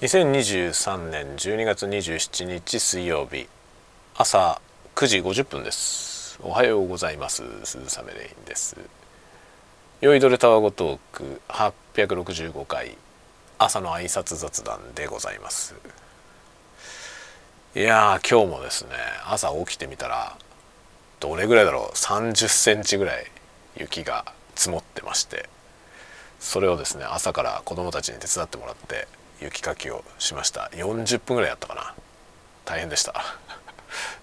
2023年12月27日水曜日朝9時50分です。おはようございます。鈴雨レインです。酔いどれタワゴトーク865回朝の挨拶雑談でございます。いや今日もですね朝起きてみたらどれぐらいだろう？30センチぐらい雪が積もってましてそれをですね朝から子供たちに手伝ってもらって雪かきをしました。40分ぐらいやったかな。大変でした。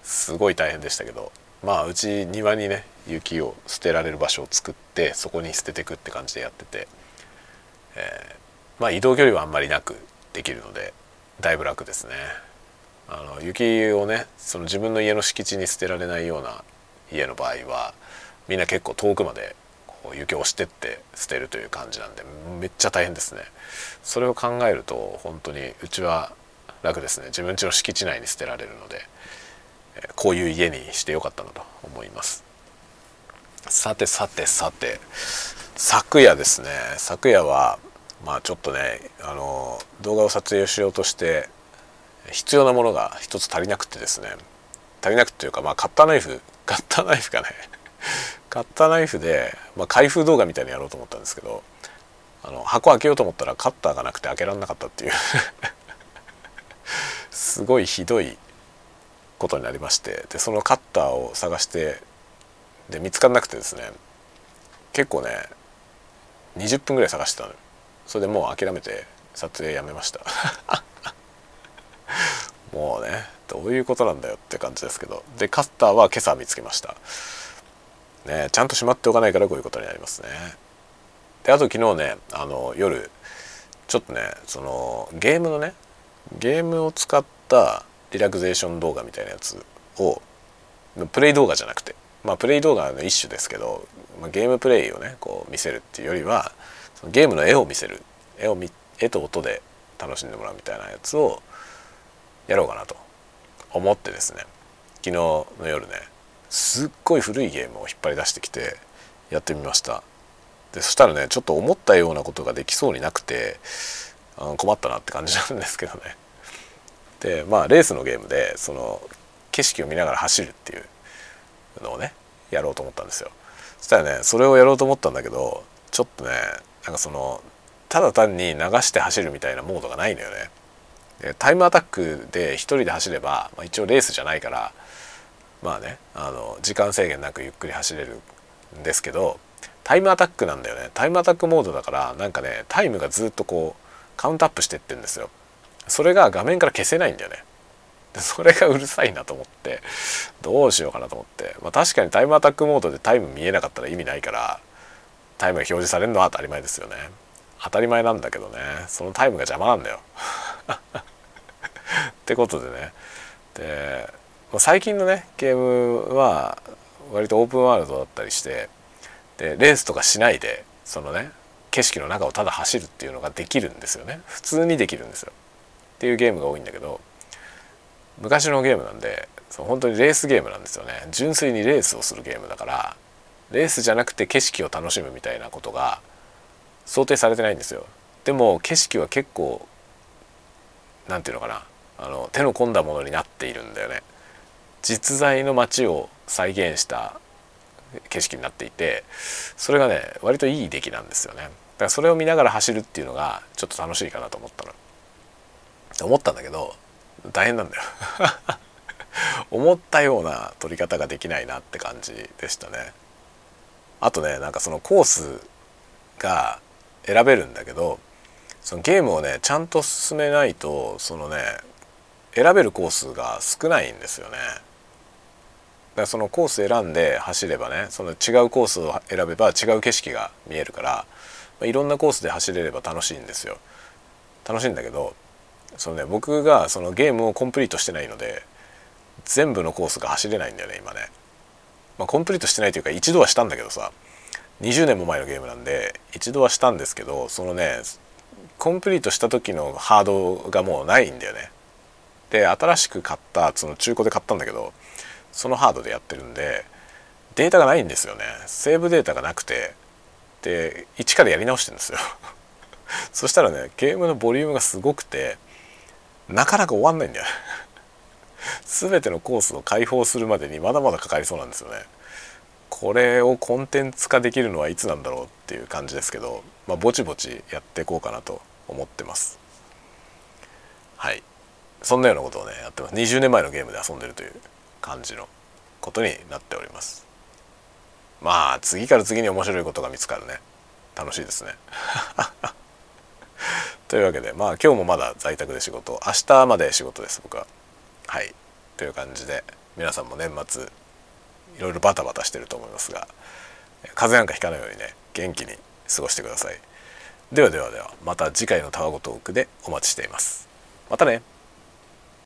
すごい大変でしたけど。まあうち庭にね雪を捨てられる場所を作ってそこに捨ててくって感じでやってて、えー、まあ移動距離はあんまりなくできるのでだいぶ楽ですね。あの雪をねその自分の家の敷地に捨てられないような家の場合はみんな結構遠くまで雪を押してって捨てるという感じなんでめっちゃ大変ですね。それを考えると本当にうちは楽ですね。自分家の敷地内に捨てられるのでこういう家にしてよかったなと思います。さてさてさて昨夜ですね。昨夜はまあちょっとねあの動画を撮影しようとして必要なものが一つ足りなくてですね。足りなくていうかまあカッターナイフカッターナイフかねカッターナイフで、まあ、開封動画みたいにやろうと思ったんですけどあの箱開けようと思ったらカッターがなくて開けられなかったっていう。すごいひどいことになりまして。でそのカッターを探してで見つからなくてですね。結構ね20分ぐらい探してたのそれでもう諦めて撮影やめました。もうねどういうことなんだよって感じですけど。でカッターは今朝見つけました。ねちゃんとしまっておかないからこういうことになりますね。であと昨日ねあの夜ちょっとねそのゲームのねゲームを使ったリラクゼーション動画みたいなやつをプレイ動画じゃなくてまあプレイ動画の一種ですけど、ま、ゲームプレイをねこう見せるっていうよりはそのゲームの絵を見せる。絵を見絵と音で楽しんでもらうみたいなやつをやろうかなと思ってですね。昨日の夜ねすっごい古いゲームを引っ張り出してきてやってみました。でそしたらねちょっと思ったようなことができそうになくてあ困ったなって感じなんですけどね。でまあレースのゲームでその景色を見ながら走るっていうのをねやろうと思ったんですよ。そしたらねそれをやろうと思ったんだけどちょっとねなんかそのただ単に流して走るみたいなモードがないのよね。でタイムアタックで1人で走れば、まあ、一応レースじゃないからまあねあの時間制限なくゆっくり走れるんですけどタイムアタックなんだよね。タイムアタックモードだからなんかねタイムがずっとこうカウントアップしてってんですよ。それが画面から消せないんだよね。それがうるさいなと思ってどうしようかなと思って、まあ、確かにタイムアタックモードでタイム見えなかったら意味ないからタイムが表示されるのは当たり前ですよね。当たり前なんだけどね。そのタイムが邪魔なんだよ。ってことでね。で最近のねゲームは割とオープンワールドだったりしてでレースとかしないでそのね景色の中をただ走るっていうのができるんですよね。普通にできるんですよ。っていうゲームが多いんだけど昔のゲームなんでそう本当にレースゲームなんですよね。純粋にレースをするゲームだからレースじゃなくて景色を楽しむみたいなことが想定されてないんですよ。でも景色は結構何て言うのかなあの手の込んだものになっているんだよね。実在の街を再現した景色になっていてそれがね割といい出来なんですよね。だからそれを見ながら走るっていうのがちょっと楽しいかなと思ったの。思ったんだけど大変なんだよ。思ったような撮り方ができないなって感じでしたね。あとねなんかそのコースが選べるんだけどそのゲームをねちゃんと進めないとそのね選べるコースが少ないんですよね。らそのコース選んで走ればねその違うコースを選べば違う景色が見えるから、まあ、いろんなコースで走れれば楽しいんですよ。楽しいんだけどそのね僕がそのゲームをコンプリートしてないので全部のコースが走れないんだよね今ね、まあ、コンプリートしてないというか一度はしたんだけどさ20年も前のゲームなんで一度はしたんですけどそのねコンプリートした時のハードがもうないんだよね。で新しく買ったその中古で買ったんだけどそのハードでやってるんでデータがないんですよね。セーブデータがなくてで一からやり直してるんですよ。そしたらねゲームのボリュームがすごくてなかなか終わんないんだよ 全てのコースを開放するまでにまだまだかかりそうなんですよね。これをコンテンツ化できるのはいつなんだろうっていう感じですけど、まあ、ぼちぼちやっていこうかなと思ってます。はい。そんなようなことをねやってます。20年前のゲームで遊んでるという。感じのことになっております。まあ次から次に面白いことが見つかるね。楽しいですね。というわけでまあ今日もまだ在宅で仕事。明日まで仕事です僕は。はい。という感じで皆さんも年末いろいろバタバタしてると思いますが風邪なんかひかないようにね元気に過ごしてください。ではではではまた次回のタワゴトークでお待ちしています。またね。